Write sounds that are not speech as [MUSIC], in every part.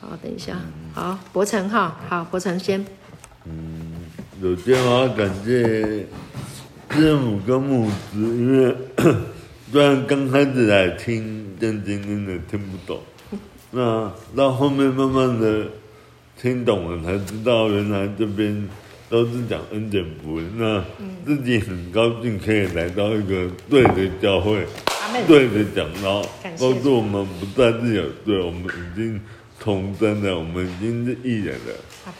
好，等一下，好，伯成哈，好，伯成先。嗯，首先我要感谢师母跟牧师，因为 [COUGHS] 虽然刚开始来听正经真的听不懂，[LAUGHS] 那到后面慢慢的听懂了，才知道原来这边都是讲恩典福音，那自己很高兴可以来到一个对的教会，对的讲道，告诉我们不再是有罪，我们已经。重生的，我们已经是艺人了，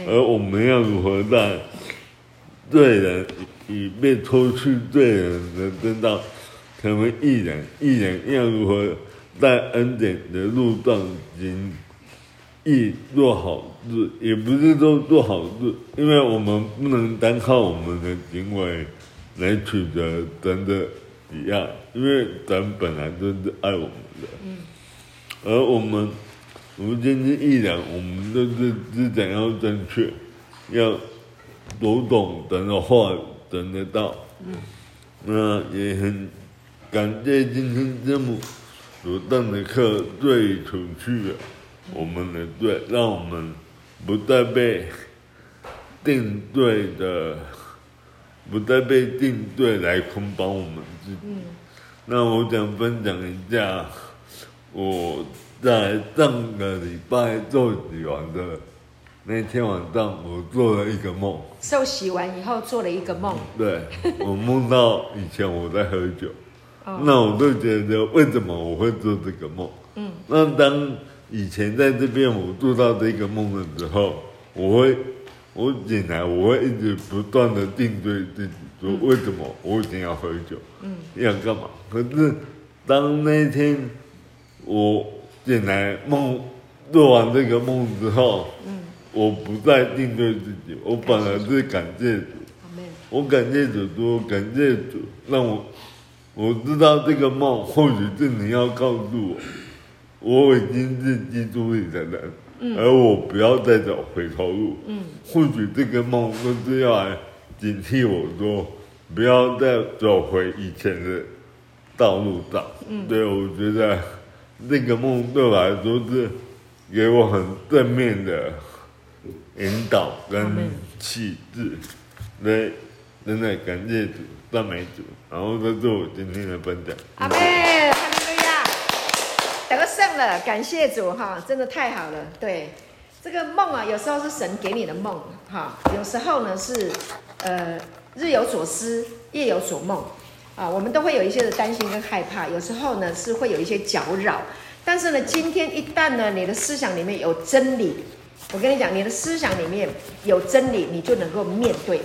而我们要如何在罪人已被脱去罪人的真道成为艺人？艺人要如何在恩典的路上行义做好事？也不是说做好事，因为我们不能单靠我们的行为来取得真的一样，因为神本来就是爱我们的，而我们。我们今天义人，我们的是思想要正确，要读懂等的话，等得到。嗯。那也很感谢今天这么所上的课，最除去了我们的罪，让我们不再被定罪的，不再被定罪来捆绑我们自己。嗯。那我想分享一下我。在上个礼拜做洗完的那天晚上，我做了一个梦。受洗完以后做了一个梦。对，[LAUGHS] 我梦到以前我在喝酒，那我就觉得为什么我会做这个梦？嗯，那当以前在这边我做到这个梦的时候，我会我醒来，我会一直不断的定对自己，说为什么我一定要喝酒？嗯，要干嘛？可是当那天我。醒来梦做完这个梦之后，嗯，我不再定罪自己，我反而是感谢主，我感谢主说，感谢主让我我知道这个梦或许是你要告诉我，我已经是基督里的人，嗯，而我不要再走回头路，嗯，或许这个梦都是要来警惕我说，不要再走回以前的道路上，嗯，对，我觉得。这个梦对我来说是给我很正面的引导跟气质，对，真的感谢主，赞美主，然后这是我今天的分享。阿妹，哈利路亚，得胜了，感谢主哈，真的太好了。对，这个梦啊，有时候是神给你的梦哈，有时候呢是呃日有所思，夜有所梦。啊，我们都会有一些的担心跟害怕，有时候呢是会有一些搅扰，但是呢，今天一旦呢你的思想里面有真理，我跟你讲，你的思想里面有真理，你就能够面对。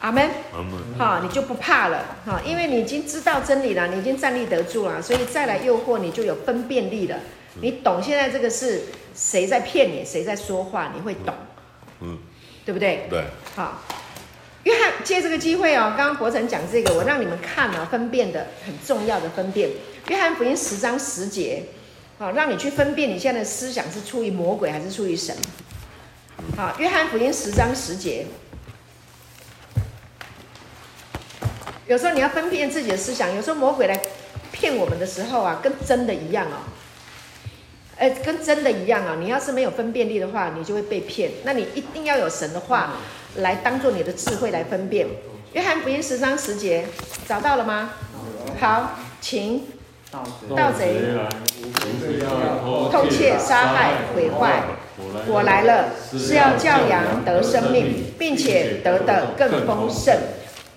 阿门。阿门。哈，你就不怕了哈，因为你已经知道真理了，你已经站立得住了，所以再来诱惑你就有分辨力了。你懂现在这个是谁在骗你，谁在说话，你会懂。嗯。对不对？对。好。约翰借这个机会哦，刚刚伯承讲这个，我让你们看啊，分辨的很重要的分辨。约翰福音十章十节，好，让你去分辨你现在的思想是出于魔鬼还是出于神。好，约翰福音十章十节，有时候你要分辨自己的思想，有时候魔鬼来骗我们的时候啊，跟真的一样哦。哎，跟真的一样啊！你要是没有分辨力的话，你就会被骗。那你一定要有神的话来当做你的智慧来分辨。约翰福音十章十节，找到了吗？好，请。盗贼来，偷窃、杀害、毁坏。我来了，是要叫羊得生命，并且得的更丰盛。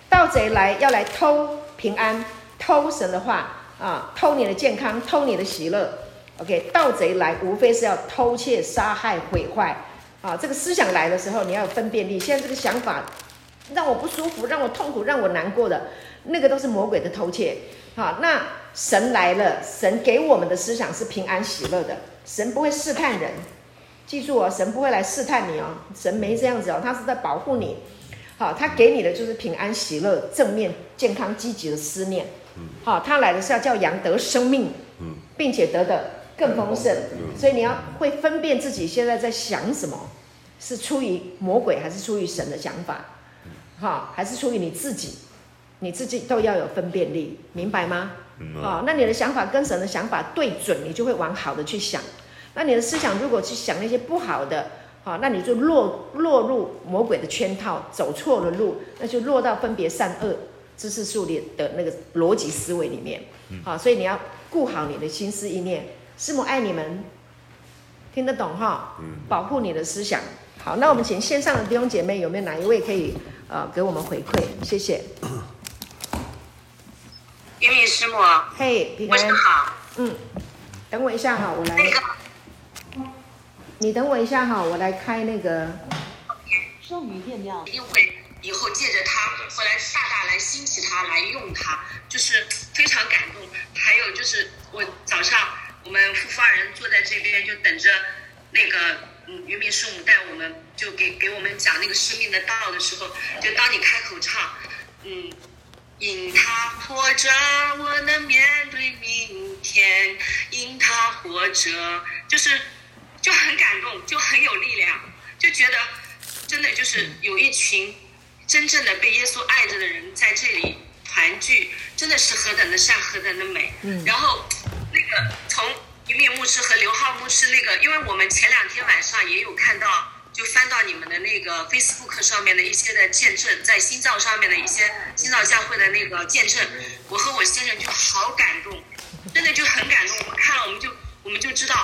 盗贼来要来偷平安，偷神的话啊，偷你的健康，偷你的喜乐。OK，盗贼来无非是要偷窃、杀害、毁坏，啊，这个思想来的时候，你要有分辨力。现在这个想法让我不舒服、让我痛苦、让我难过的，那个都是魔鬼的偷窃。好，那神来了，神给我们的思想是平安喜乐的。神不会试探人，记住哦，神不会来试探你哦，神没这样子哦，他是在保护你。好，他给你的就是平安喜乐、正面、健康、积极的思念。好，他来的是要叫羊得生命，并且得的。更丰盛，所以你要会分辨自己现在在想什么，是出于魔鬼还是出于神的想法，哈，还是出于你自己，你自己都要有分辨力，明白吗？好，那你的想法跟神的想法对准，你就会往好的去想。那你的思想如果去想那些不好的，好，那你就落落入魔鬼的圈套，走错了路，那就落到分别善恶知识树里的那个逻辑思维里面。好，所以你要顾好你的心思意念。师母爱你们，听得懂哈？保护你的思想。好，那我们请线上的弟兄姐妹，有没有哪一位可以呃给我们回馈？谢谢。云敏师母，嘿，平安。晚上好。嗯，等我一下哈，我来。那个。你等我一下哈，我来开那个。剩余电量。一定会以后借着它，后来大大来兴起它，来用它，就是非常感动。还有就是我早上。我们复发人坐在这边，就等着那个嗯，渔民师母带我们，就给给我们讲那个生命的道的时候，就当你开口唱，嗯，因他活着，我能面对明天；因他活着，就是就很感动，就很有力量，就觉得真的就是有一群真正的被耶稣爱着的人在这里团聚，真的是何等的善，何等的美。嗯，然后。从云敏牧师和刘浩牧师那个，因为我们前两天晚上也有看到，就翻到你们的那个 Facebook 上面的一些的见证，在新造上面的一些新造教会的那个见证，我和我先生就好感动，真的就很感动。我们看了，我们就我们就知道，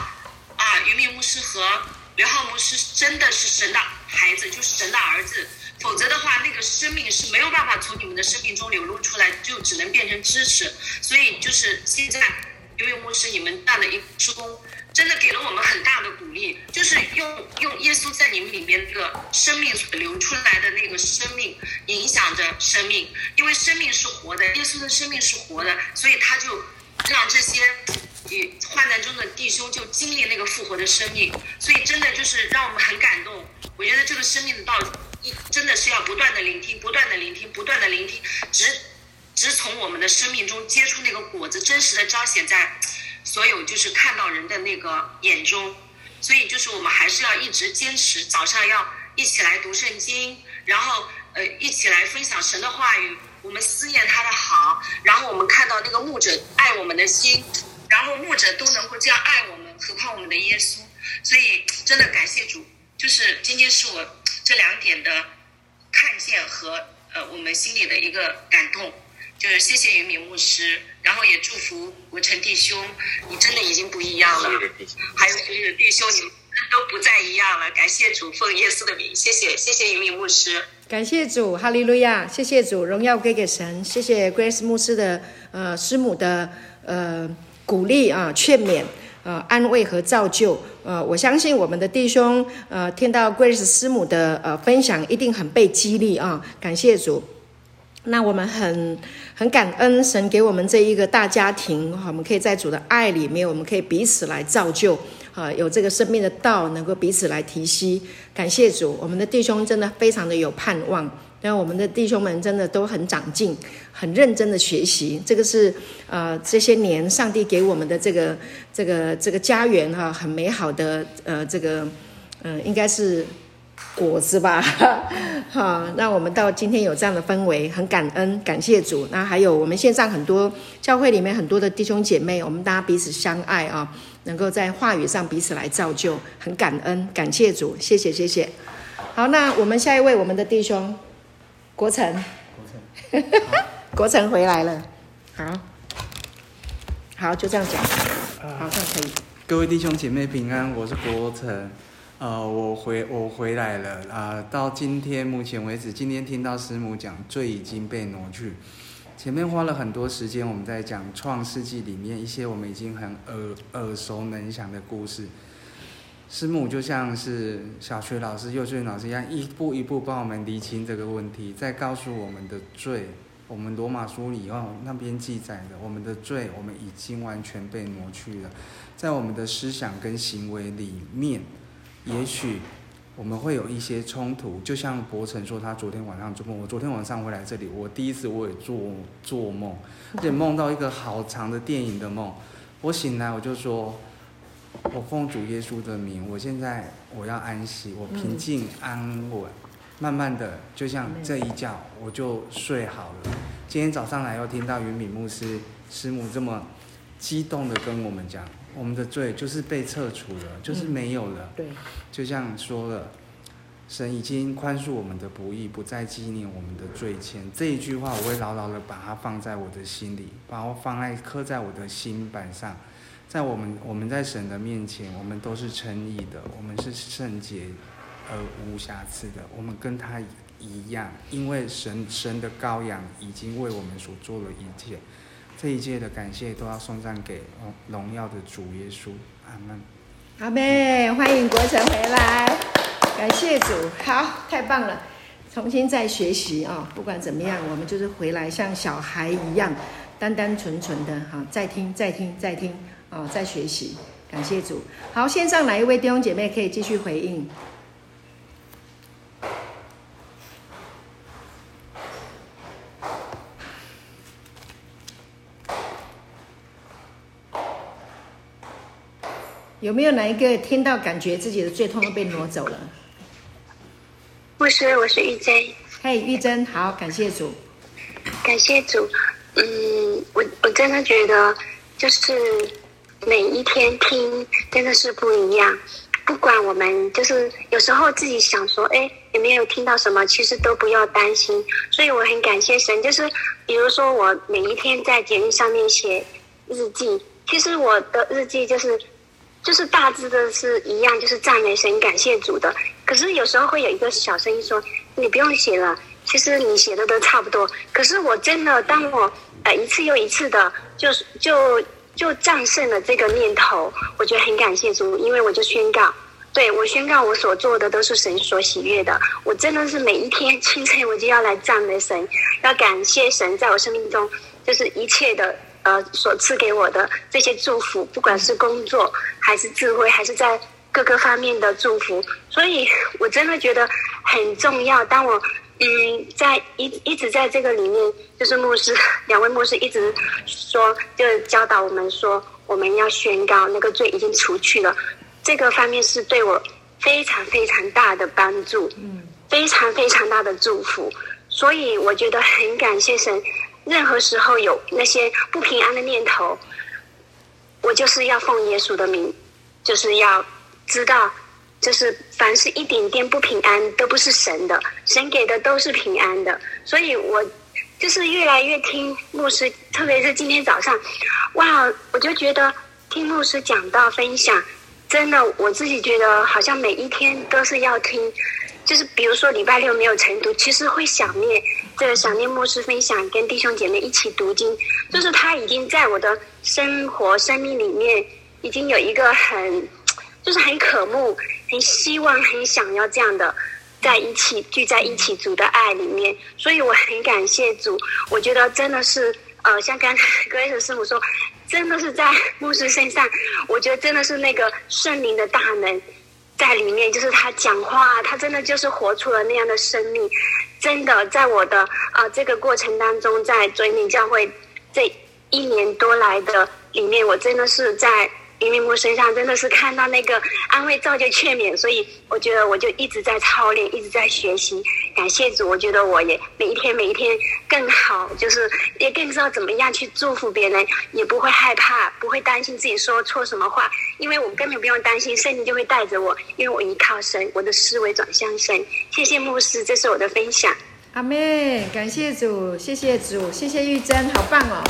啊，云敏牧师和刘浩牧师真的是神的孩子，就是神的儿子。否则的话，那个生命是没有办法从你们的生命中流露出来，就只能变成知识。所以就是现在。因为牧师，你们这样的一个事工，真的给了我们很大的鼓励，就是用用耶稣在你们里面那个生命所流出来的那个生命，影响着生命。因为生命是活的，耶稣的生命是活的，所以他就让这些与患难中的弟兄就经历那个复活的生命。所以真的就是让我们很感动。我觉得这个生命的道，一真的是要不断的聆听，不断的聆听，不断的聆听，直。只从我们的生命中结出那个果子，真实的彰显在所有就是看到人的那个眼中。所以就是我们还是要一直坚持，早上要一起来读圣经，然后呃一起来分享神的话语，我们思念他的好，然后我们看到那个牧者爱我们的心，然后牧者都能够这样爱我们，何况我们的耶稣。所以真的感谢主，就是今天是我这两点的看见和呃我们心里的一个感动。就是谢谢云敏牧师，然后也祝福国成弟兄，你真的已经不一样了。还有所有的弟兄，你们都不再一样了。感谢主，奉耶稣的名，谢谢谢谢云敏牧师。感谢主，哈利路亚，谢谢主，荣耀归给神。谢谢 Grace 牧师的呃师母的呃鼓励啊、劝勉、呃安慰和造就。呃，我相信我们的弟兄呃听到 Grace 师母的呃分享，一定很被激励啊。感谢主。那我们很很感恩神给我们这一个大家庭，哈，我们可以在主的爱里面，我们可以彼此来造就，啊，有这个生命的道，能够彼此来提携。感谢主，我们的弟兄真的非常的有盼望，让我们的弟兄们真的都很长进，很认真的学习。这个是呃这些年上帝给我们的这个这个这个家园哈，很美好的呃这个嗯、应该是。果子吧，[LAUGHS] 好，那我们到今天有这样的氛围，很感恩，感谢主。那还有我们线上很多教会里面很多的弟兄姐妹，我们大家彼此相爱啊，能够在话语上彼此来造就，很感恩，感谢主，谢谢谢谢。好，那我们下一位，我们的弟兄国成，国成，国成回来了，好，好，就这样讲，好，这样可以。各位弟兄姐妹平安，我是国成。呃，我回我回来了啊、到今天目前为止，今天听到师母讲罪已经被挪去。前面花了很多时间，我们在讲创世纪里面一些我们已经很耳耳熟能详的故事。师母就像是小学老师、幼稚园老师一样，一步一步帮我们厘清这个问题，再告诉我们的罪。我们罗马书里哦那边记载的，我们的罪我们已经完全被挪去了，在我们的思想跟行为里面。也许我们会有一些冲突，就像博成说，他昨天晚上做梦。我昨天晚上回来这里，我第一次我也做做梦，[LAUGHS] 而且梦到一个好长的电影的梦。我醒来我就说，我奉主耶稣的名，我现在我要安息，我平静安稳，慢慢的就像这一觉我就睡好了。今天早上来又听到云敏牧师师母这么激动的跟我们讲。我们的罪就是被撤除了，就是没有了。嗯、对，就像说了，神已经宽恕我们的不义，不再纪念我们的罪愆。这一句话，我会牢牢的把它放在我的心里，把它放在刻在我的心板上。在我们我们在神的面前，我们都是称义的，我们是圣洁而无瑕疵的，我们跟他一样，因为神神的羔羊已经为我们所做了一切。这一届的感谢都要送上给荣耀的主耶稣，阿门。阿妹，欢迎国成回来，感谢主，好，太棒了，重新再学习啊、不管怎么样，我们就是回来像小孩一样，单单纯纯的哈，再听再听再听啊、哦，再学习，感谢主。好，线上哪一位弟兄姐妹可以继续回应？有没有哪一个听到感觉自己的最痛都被挪走了？牧师，我是玉珍。嘿，玉珍，好，感谢主，感谢主。嗯，我我真的觉得，就是每一天听真的是不一样。不管我们就是有时候自己想说，哎，有没有听到什么？其实都不要担心。所以我很感谢神，就是比如说我每一天在节目上面写日记，其实我的日记就是。就是大致的是一样，就是赞美神、感谢主的。可是有时候会有一个小声音说：“你不用写了，其实你写的都差不多。”可是我真的，当我呃一次又一次的，就是就就战胜了这个念头，我觉得很感谢主，因为我就宣告，对，我宣告我所做的都是神所喜悦的。我真的是每一天清晨我就要来赞美神，要感谢神在我生命中就是一切的。呃，所赐给我的这些祝福，不管是工作还是智慧，还是在各个方面的祝福，所以我真的觉得很重要。当我嗯，在一一直在这个里面，就是牧师两位牧师一直说，就教导我们说，我们要宣告那个罪已经除去了。这个方面是对我非常非常大的帮助，嗯，非常非常大的祝福。所以我觉得很感谢神。任何时候有那些不平安的念头，我就是要奉耶稣的名，就是要知道，就是凡是一点点不平安都不是神的，神给的都是平安的。所以我就是越来越听牧师，特别是今天早上，哇，我就觉得听牧师讲到分享，真的我自己觉得好像每一天都是要听。就是比如说礼拜六没有晨读，其实会想念这个想念牧师分享，跟弟兄姐妹一起读经。就是他已经在我的生活生命里面，已经有一个很，就是很渴慕、很希望、很想要这样的在一起聚在一起主的爱里面。所以我很感谢主，我觉得真的是呃，像刚才 [LAUGHS] Grace 师母说，真的是在牧师身上，我觉得真的是那个圣灵的大能。在里面，就是他讲话，他真的就是活出了那样的生命。真的，在我的啊、这个过程当中，在追命教会这一年多来的里面，我真的是在。林明我身上真的是看到那个安慰、照就、劝勉，所以我觉得我就一直在操练，一直在学习。感谢主，我觉得我也每一天每一天更好，就是也更知道怎么样去祝福别人，也不会害怕，不会担心自己说错什么话，因为我根本不用担心，圣灵就会带着我，因为我依靠神，我的思维转向神。谢谢牧师，这是我的分享。阿妹，感谢主，谢谢主，谢谢玉珍，好棒哦，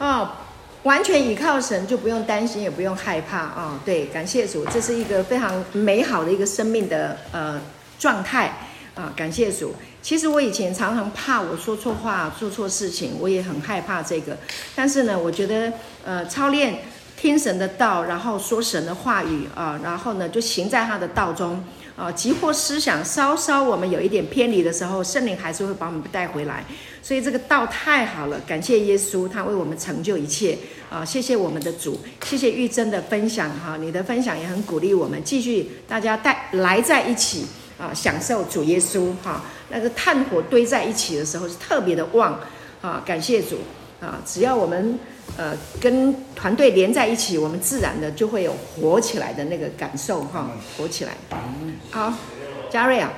哦。完全倚靠神，就不用担心，也不用害怕啊、对，感谢主，这是一个非常美好的一个生命的呃状态啊！感谢主。其实我以前常常怕我说错话、做错事情，我也很害怕这个。但是呢，我觉得呃操练听神的道，然后说神的话语啊，然后呢就行在他的道中。啊，急迫思想稍稍我们有一点偏离的时候，圣灵还是会把我们带回来。所以这个道太好了，感谢耶稣，他为我们成就一切。啊，谢谢我们的主，谢谢玉珍的分享哈，你的分享也很鼓励我们继续大家带来在一起啊，享受主耶稣哈。那个炭火堆在一起的时候是特别的旺啊，感谢主啊，只要我们。呃，跟团队连在一起，我们自然的就会有活起来的那个感受哈，活起来。好，嘉瑞啊，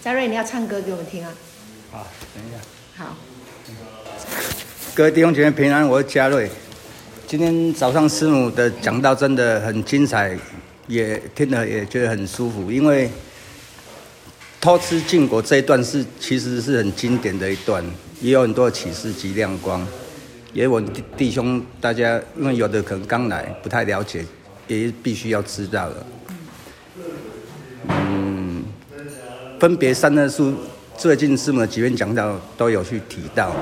嘉瑞，你要唱歌给我们听啊。好，等一下。好。各位弟兄姐妹平安，我是嘉瑞。今天早上师母的讲道真的很精彩，也听了也觉得很舒服。因为偷吃禁果这一段是其实是很经典的一段，也有很多的启示及亮光。也有我弟兄大家，因为有的可能刚来不太了解，也必须要知道的。嗯，分别善恶树，最近师母的几篇讲道都有去提到。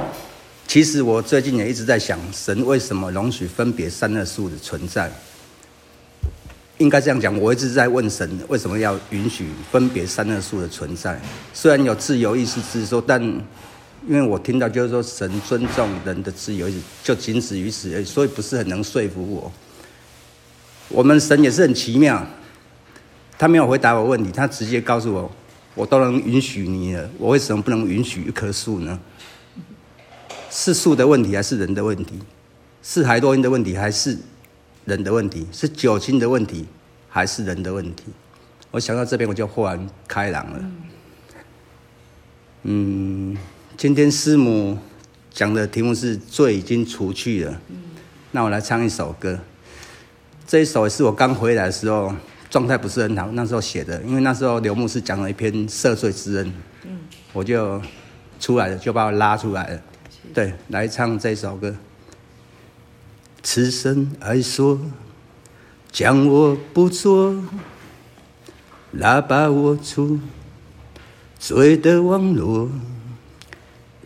其实我最近也一直在想，神为什么容许分别善恶树的存在？应该这样讲，我一直在问神，为什么要允许分别三二数的存在？虽然有自由意识之说，但因为我听到就是说，神尊重人的自由，就仅止于此而已，所以不是很能说服我。我们神也是很奇妙，他没有回答我问题，他直接告诉我，我都能允许你了，我为什么不能允许一棵树呢？是树的问题还是人的问题？是海洛因的问题还是人的问题？是酒精的问题还是人的问题？我想到这边我就豁然开朗了。嗯，今天师母讲的题目是罪已经除去了。那我来唱一首歌。这一首是我刚回来的时候状态不是很好，那时候写的，因为那时候刘牧师讲了一篇赦罪之恩，我就出来了，就把我拉出来了。对，来唱这首歌。此生爱说，将我不做，拉把我出罪的网络，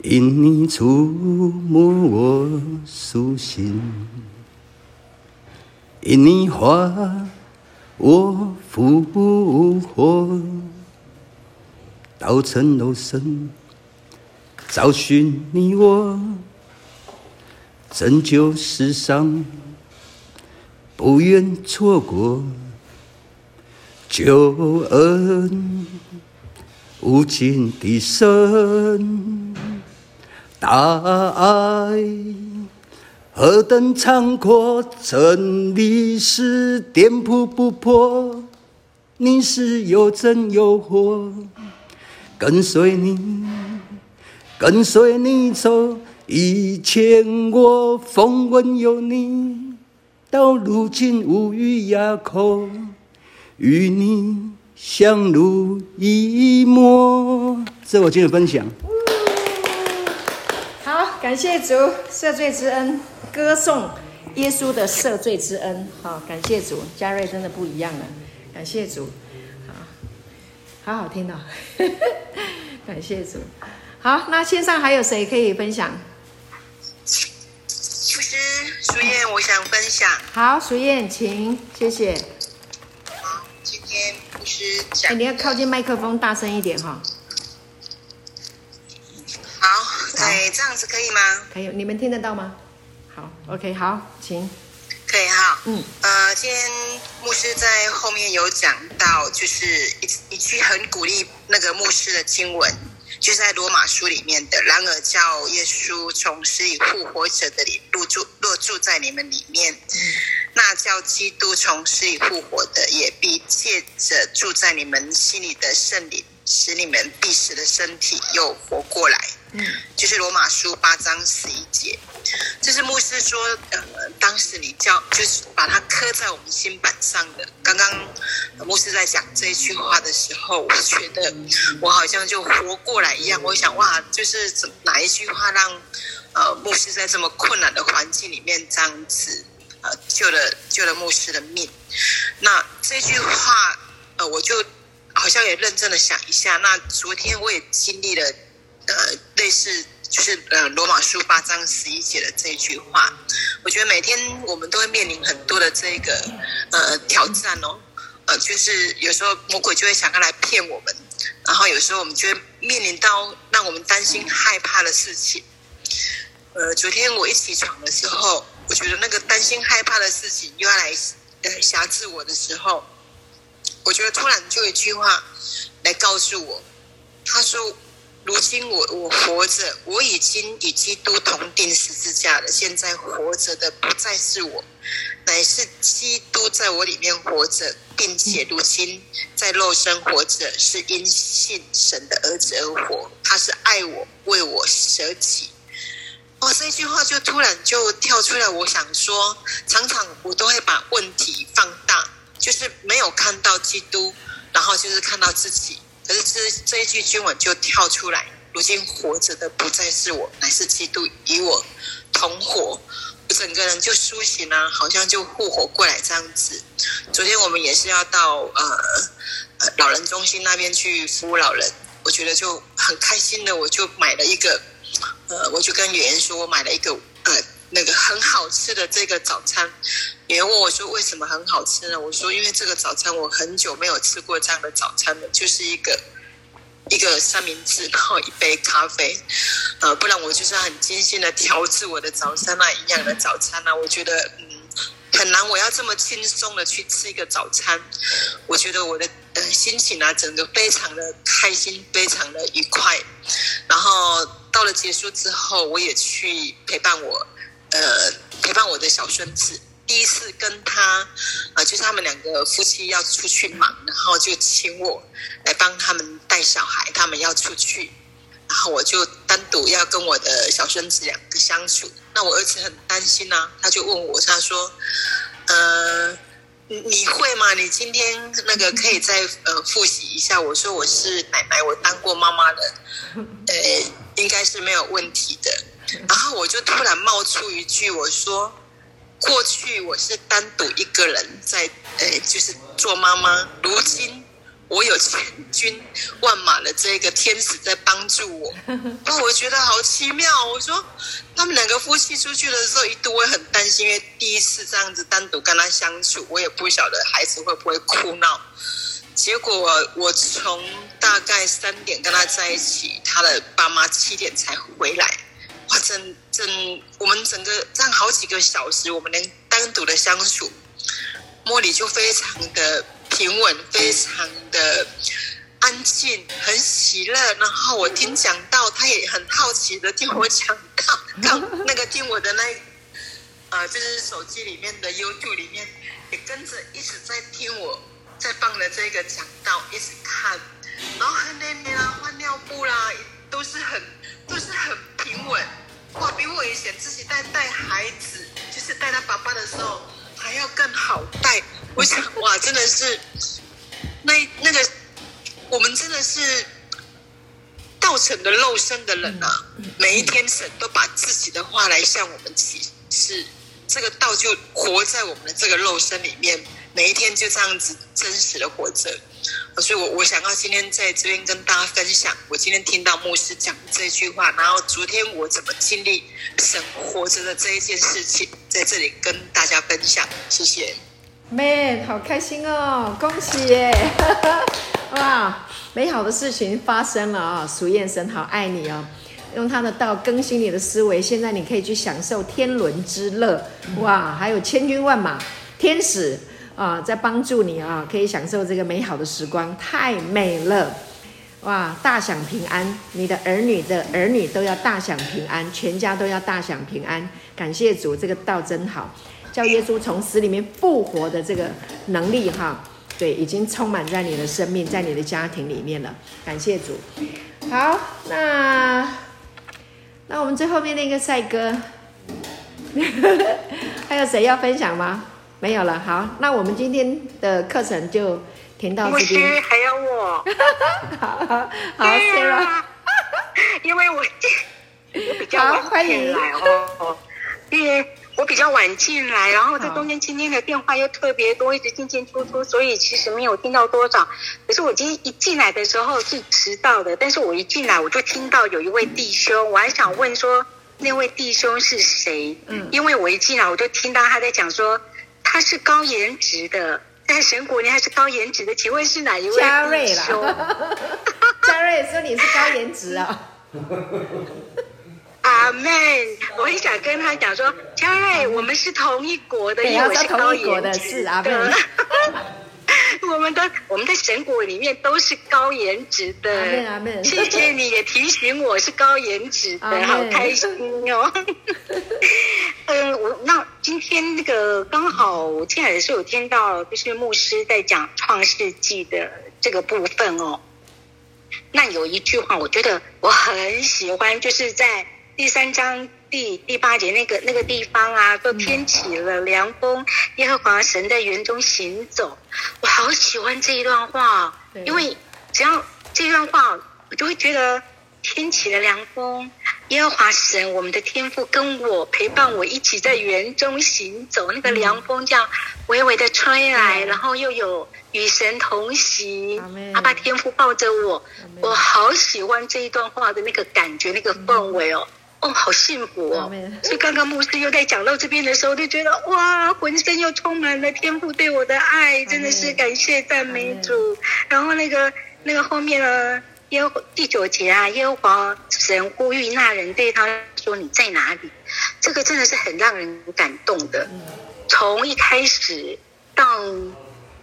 因你触摸我苏醒，因你化我复活，道成肉身。找寻你我，拯救世上，不愿错过救恩无尽的深，大爱何等长阔，真理是颠扑不破，你是有真有活，跟随你。跟随你走，以前我风闻有你，到如今无语哑口，与你相濡以沫。这我今日分享。好，感谢主赦罪之恩，歌颂耶稣的赦罪之恩。好，感谢主，嘉瑞真的不一样了。感谢主，好，好好听哦。[LAUGHS] 感谢主。好，那线上还有谁可以分享？牧师淑燕，我想分享。好，淑燕，请，谢谢。好，今天牧师讲。哎，你要靠近麦克风，大声一点哈。好，哎，这样子可以吗？可以，你们听得到吗？好，OK，好，请。可以哈。嗯。呃，今天牧师在后面有讲到，就是一一句很鼓励那个牧师的经文。就在罗马书里面的，然而叫耶稣从死里复活者的里入住，落住在你们里面，那叫基督从死里复活的，也必借着住在你们心里的圣灵，使你们必死的身体又活过来。嗯，就是罗马书八章十一节。这是牧师说，呃，当时你叫，就是把它刻在我们心板上的。刚刚牧师在讲这一句话的时候，我觉得我好像就活过来一样。我想，哇，就是怎哪一句话让呃牧师在这么困难的环境里面这样子呃救了救了牧师的命？那这句话，呃，我就好像也认真的想一下。那昨天我也经历了呃类似。就是呃，罗马书八章十一节的这一句话，我觉得每天我们都会面临很多的这个呃挑战哦，呃，就是有时候魔鬼就会想要来骗我们，然后有时候我们就会面临到让我们担心害怕的事情。呃，昨天我一起床的时候，我觉得那个担心害怕的事情又要来呃挟制我的时候，我觉得突然就一句话来告诉我，他说。如今我我活着，我已经与基督同钉十字架了。现在活着的不再是我，乃是基督在我里面活着，并且如今在肉身活着，是因信神的儿子而活。他是爱我，为我舍己。哦，这句话就突然就跳出来。我想说，常常我都会把问题放大，就是没有看到基督，然后就是看到自己。可是这这一句经文就跳出来，如今活着的不再是我，乃是基督与我同活。我整个人就苏醒了，好像就复活过来这样子。昨天我们也是要到呃老人中心那边去服务老人，我觉得就很开心的，我就买了一个，呃，我就跟圆圆说，我买了一个那个很好吃的这个早餐。有人问我说为什么很好吃呢？我说因为这个早餐我很久没有吃过这样的早餐了，就是一个。一个三明治，然后一杯咖啡，呃，不然我就是很精心的调制我的早餐啊，营养的早餐啊，我觉得嗯很难，我要这么轻松的去吃一个早餐，我觉得我的呃心情啊，整个非常的开心，非常的愉快。然后到了结束之后，我也去陪伴我呃陪伴我的小孙子。第一次跟他，呃，就是他们两个夫妻要出去忙，然后就请我来帮他们带小孩，他们要出去，然后我就单独要跟我的小孙子两个相处。那我儿子很担心呐、啊，他就问我，他说：“呃，你会吗？你今天那个可以再呃复习一下？”我说：“我是奶奶，我当过妈妈的，呃，应该是没有问题的。”然后我就突然冒出一句，我说。过去我是单独一个人在，诶，就是做妈妈。如今我有千军万马的这个天使在帮助我，[LAUGHS] 那我觉得好奇妙。我说他们两个夫妻出去的时候，一度会很担心，因为第一次这样子单独跟他相处，我也不晓得孩子会不会哭闹。结果我从大概三点跟他在一起，他的爸妈七点才回来。哇，整整我们整个这样好几个小时，我们能单独的相处，茉莉就非常的平稳，非常的安静，很喜乐。然后我听讲道，他也很好奇的听我讲道，刚 [LAUGHS] 那个听我的那，呃，就是手机里面的 YouTube 里面，也跟着一直在听我在放的这个讲道，一直看，然后喝奶奶啦，换尿布啦，都是很都是很平稳。孩子，就是带他爸爸的时候还要更好带。我想，哇，真的是那那个，我们真的是道成的肉身的人啊！每一天神都把自己的话来向我们启示，这个道就活在我们的这个肉身里面，每一天就这样子真实的活着。所以我，我想要今天在这边跟大家分享，我今天听到牧师讲这句话，然后昨天我怎么经历神活着的这一件事情，在这里跟大家分享，谢谢。Man，，好开心哦，恭喜耶！哇，美好的事情发生了啊、哦！属燕神好爱你哦，用他的道更新你的思维，现在你可以去享受天伦之乐。哇，还有千军万马，天使。啊，在帮助你啊，可以享受这个美好的时光，太美了，哇！大享平安，你的儿女的儿女都要大享平安，全家都要大享平安。感谢主，这个道真好，叫耶稣从死里面复活的这个能力哈，对，已经充满在你的生命，在你的家庭里面了。感谢主。好，那那我们最后面那个帅哥，[LAUGHS] 还有谁要分享吗？没有了，好，那我们今天的课程就停到这边。还有我？[LAUGHS] 好好好，Sarah，[LAUGHS] 因为我我 [LAUGHS] 比较晚进来哦，因为我比较晚进来，然后在中间今天的电话又特别多，一直进进出出，所以其实没有听到多少。可是我今天一进来的时候是迟到的，但是我一进来我就听到有一位弟兄，我还想问说那位弟兄是谁？嗯，因为我一进来我就听到他在讲说。他是高颜值的，在神国里还是高颜值的？请问是哪一位？嘉瑞啦，[LAUGHS] 嘉瑞说你是高颜值啊、哦。[LAUGHS] 阿妹！我很想跟他讲说，嘉瑞，我们是同一国的，因为我是高颜值的。的 [LAUGHS] 我们的我们的神国里面都是高颜值的。谢谢你也提醒我是高颜值的，好开心哦。嗯，我那今天那个刚好我进来的时候有听到，就是牧师在讲创世纪的这个部分哦。那有一句话，我觉得我很喜欢，就是在第三章第第八节那个那个地方啊，说天起了凉风，耶和华神在园中行走。我好喜欢这一段话，因为只要这段话，我就会觉得天起了凉风，耶和华神我们的天父跟我陪伴我一起在园中行走，那个凉风这样微微的吹来，然后又有与神同行，阿爸天父抱着我，我好喜欢这一段话的那个感觉，那个氛围哦。哦，好幸福哦！所以刚刚牧师又在讲到这边的时候，就觉得哇，浑身又充满了天父对我的爱，真的是感谢赞美主。然后那个那个后面呢，耶和第九节啊，耶和华神呼吁那人对他说：“你在哪里？”这个真的是很让人感动的。从一开始到，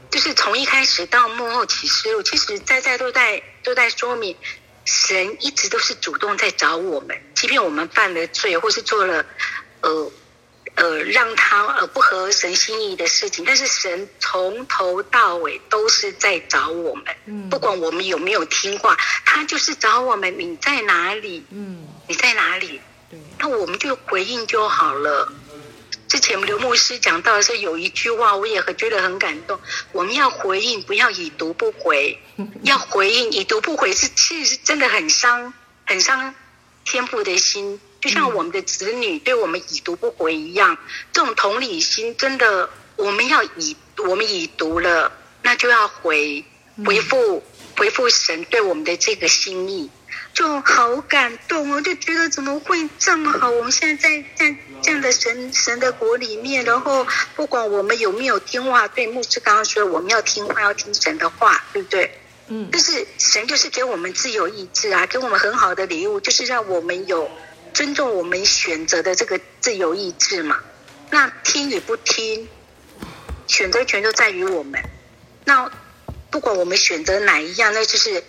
就是从一开始到幕后启示录，其实在在都在都在说明。神一直都是主动在找我们，即便我们犯了罪，或是做了，呃，呃，让他呃不合神心意的事情，但是神从头到尾都是在找我们。嗯，不管我们有没有听话，他就是找我们。你在哪里？嗯，你在哪里？对，那我们就回应就好了。之前刘牧师讲到的是有一句话，我也很觉得很感动。我们要回应，不要已读不回。[LAUGHS] 要回应，已读不回是其实是真的很伤，很伤天父的心。就像我们的子女对我们已读不回一样，这种同理心真的，我们要已我们已读了，那就要回回复回复神对我们的这个心意。就好感动哦，就觉得怎么会这么好？我们现在在在这样的神神的国里面，然后不管我们有没有听话，对牧师刚刚说我们要听话，要听神的话，对不对？嗯。但是神就是给我们自由意志啊，给我们很好的礼物，就是让我们有尊重我们选择的这个自由意志嘛。那听与不听，选择权都在于我们。那不管我们选择哪一样，那就是。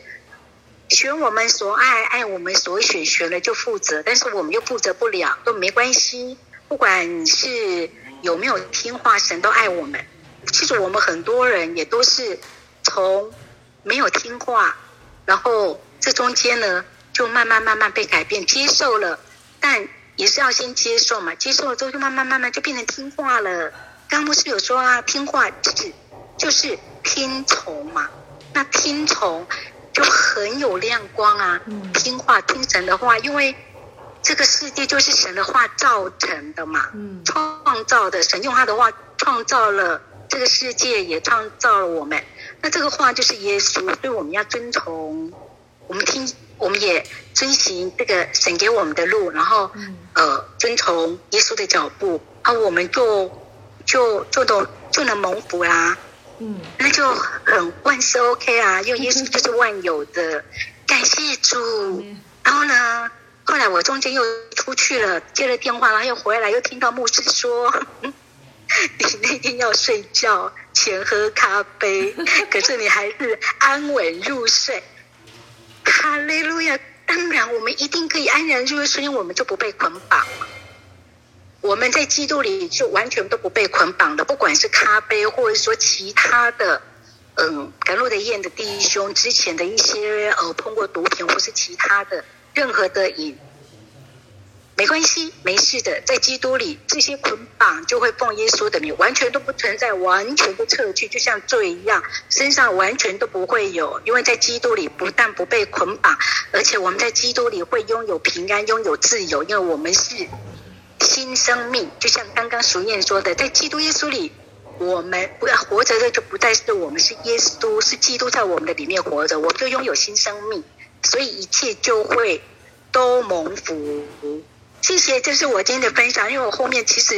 选我们所爱，爱我们所选，选了就负责，但是我们又负责不了，都没关系。不管你是有没有听话，神都爱我们。其实我们很多人也都是从没有听话，然后这中间呢，就慢慢慢慢被改变，接受了，但也是要先接受嘛。接受了之后，就慢慢慢慢就变成听话了。刚刚不是有说啊，听话就是就是听从嘛。那听从。就很有亮光啊！听话听神的话，因为这个世界就是神的话造成的嘛，创造的。神用他的话创造了这个世界，也创造了我们。那这个话就是耶稣，所以我们要遵从，我们听，我们也遵循这个神给我们的路，然后呃，遵从耶稣的脚步，啊，我们就就就都就能蒙福啦。嗯，那就很万事 OK 啊，因为耶稣就是万有的，感谢主。然后呢，后来我中间又出去了，接了电话，然后又回来，又听到牧师说，[LAUGHS] 你那天要睡觉前喝咖啡，[LAUGHS] 可是你还是安稳入睡。哈利路亚！当然，我们一定可以安然入睡，因为我们就不被捆绑。我们在基督里就完全都不被捆绑的，不管是咖啡，或者说其他的，嗯，甘露的宴的弟兄之前的一些呃碰过毒品或是其他的任何的瘾，没关系，没事的，在基督里这些捆绑就会奉耶稣的名完全都不存在，完全都撤去，就像罪一样，身上完全都不会有，因为在基督里不但不被捆绑，而且我们在基督里会拥有平安，拥有自由，因为我们是。新生命，就像刚刚淑燕说的，在基督耶稣里，我们不要活着的就不再是我们，是耶稣，是基督在我们的里面活着，我们就拥有新生命，所以一切就会都蒙福。谢谢，这是我今天的分享，因为我后面其实。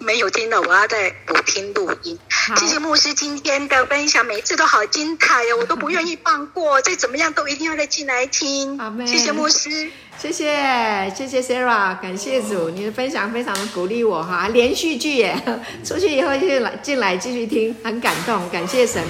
没有听到，我要再补听录音。谢谢牧师今天的分享，每次都好精彩哦，我都不愿意放过，再怎么样都一定要再进来听。Amen 谢谢牧师，谢谢谢谢 Sarah，感谢主，你的分享非常的鼓励我哈，连续剧耶，出去以后就来进来继续听，很感动，感谢神。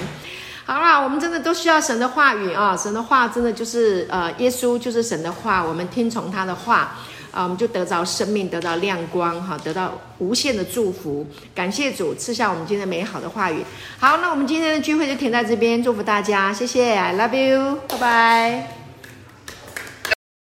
好啦，我们真的都需要神的话语啊，神的话真的就是呃，耶稣就是神的话，我们听从他的话。啊，我们就得到生命，得到亮光，哈，得到无限的祝福。感谢主赐下我们今天美好的话语。好，那我们今天的聚会就停在这边，祝福大家，谢谢，I love you，拜拜。